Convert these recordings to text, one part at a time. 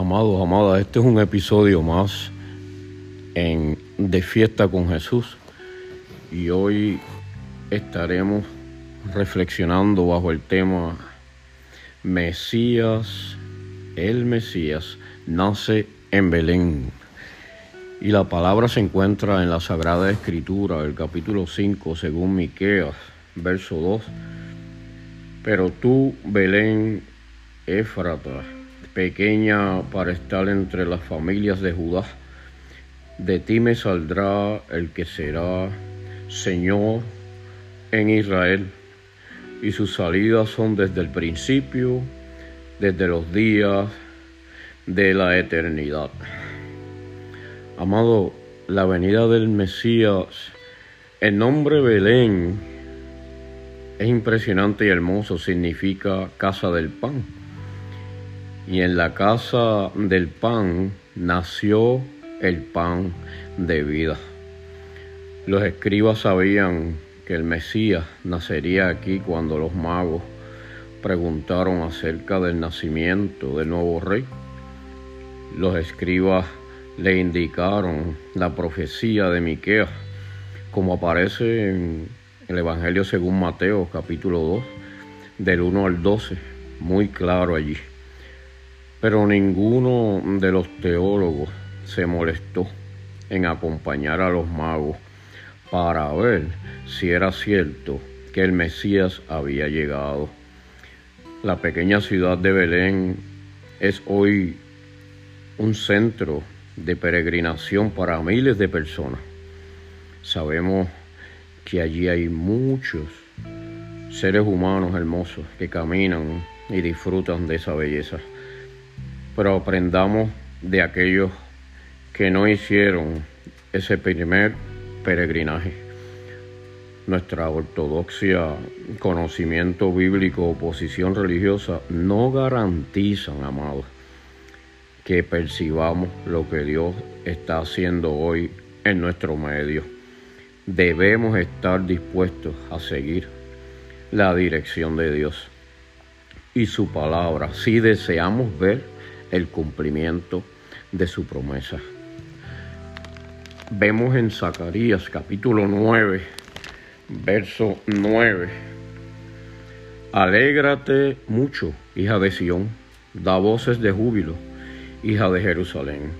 Amados, amadas, este es un episodio más en De Fiesta con Jesús y hoy estaremos reflexionando bajo el tema Mesías, el Mesías nace en Belén. Y la palabra se encuentra en la Sagrada Escritura, el capítulo 5, según Miqueas, verso 2. Pero tú, Belén, Éfrata, pequeña para estar entre las familias de Judá. De ti me saldrá el que será Señor en Israel, y sus salidas son desde el principio, desde los días de la eternidad. Amado, la venida del Mesías, el nombre Belén es impresionante y hermoso, significa casa del pan y en la casa del pan nació el pan de vida. Los escribas sabían que el Mesías nacería aquí cuando los magos preguntaron acerca del nacimiento del nuevo rey. Los escribas le indicaron la profecía de Miqueas, como aparece en el Evangelio según Mateo, capítulo 2, del 1 al 12, muy claro allí. Pero ninguno de los teólogos se molestó en acompañar a los magos para ver si era cierto que el Mesías había llegado. La pequeña ciudad de Belén es hoy un centro de peregrinación para miles de personas. Sabemos que allí hay muchos seres humanos hermosos que caminan y disfrutan de esa belleza pero aprendamos de aquellos que no hicieron ese primer peregrinaje. Nuestra ortodoxia, conocimiento bíblico o posición religiosa no garantizan, amados, que percibamos lo que Dios está haciendo hoy en nuestro medio. Debemos estar dispuestos a seguir la dirección de Dios y su palabra si deseamos ver el cumplimiento de su promesa. Vemos en Zacarías capítulo 9, verso 9. Alégrate mucho, hija de Sión, da voces de júbilo, hija de Jerusalén.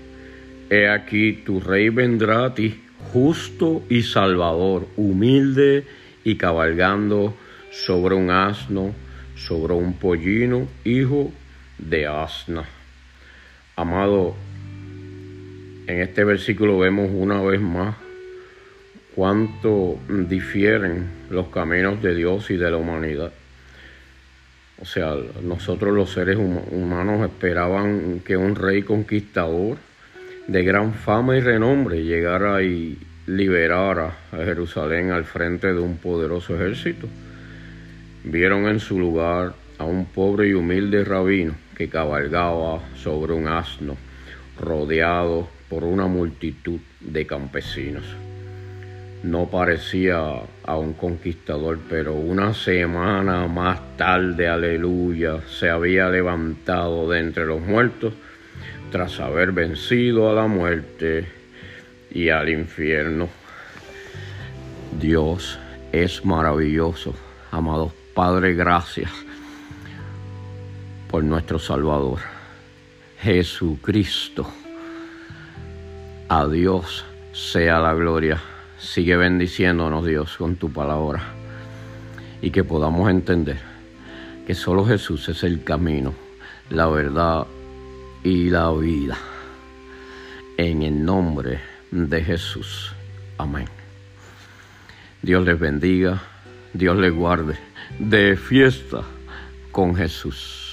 He aquí tu rey vendrá a ti, justo y salvador, humilde y cabalgando sobre un asno, sobre un pollino, hijo de asna. Amado, en este versículo vemos una vez más cuánto difieren los caminos de Dios y de la humanidad. O sea, nosotros los seres humanos esperaban que un rey conquistador de gran fama y renombre llegara y liberara a Jerusalén al frente de un poderoso ejército. Vieron en su lugar a un pobre y humilde rabino que cabalgaba sobre un asno, rodeado por una multitud de campesinos. No parecía a un conquistador, pero una semana más tarde, aleluya, se había levantado de entre los muertos tras haber vencido a la muerte y al infierno. Dios es maravilloso, amados Padre, gracias por nuestro Salvador, Jesucristo. A Dios sea la gloria. Sigue bendiciéndonos Dios con tu palabra y que podamos entender que solo Jesús es el camino, la verdad y la vida. En el nombre de Jesús. Amén. Dios les bendiga, Dios les guarde. De fiesta con Jesús.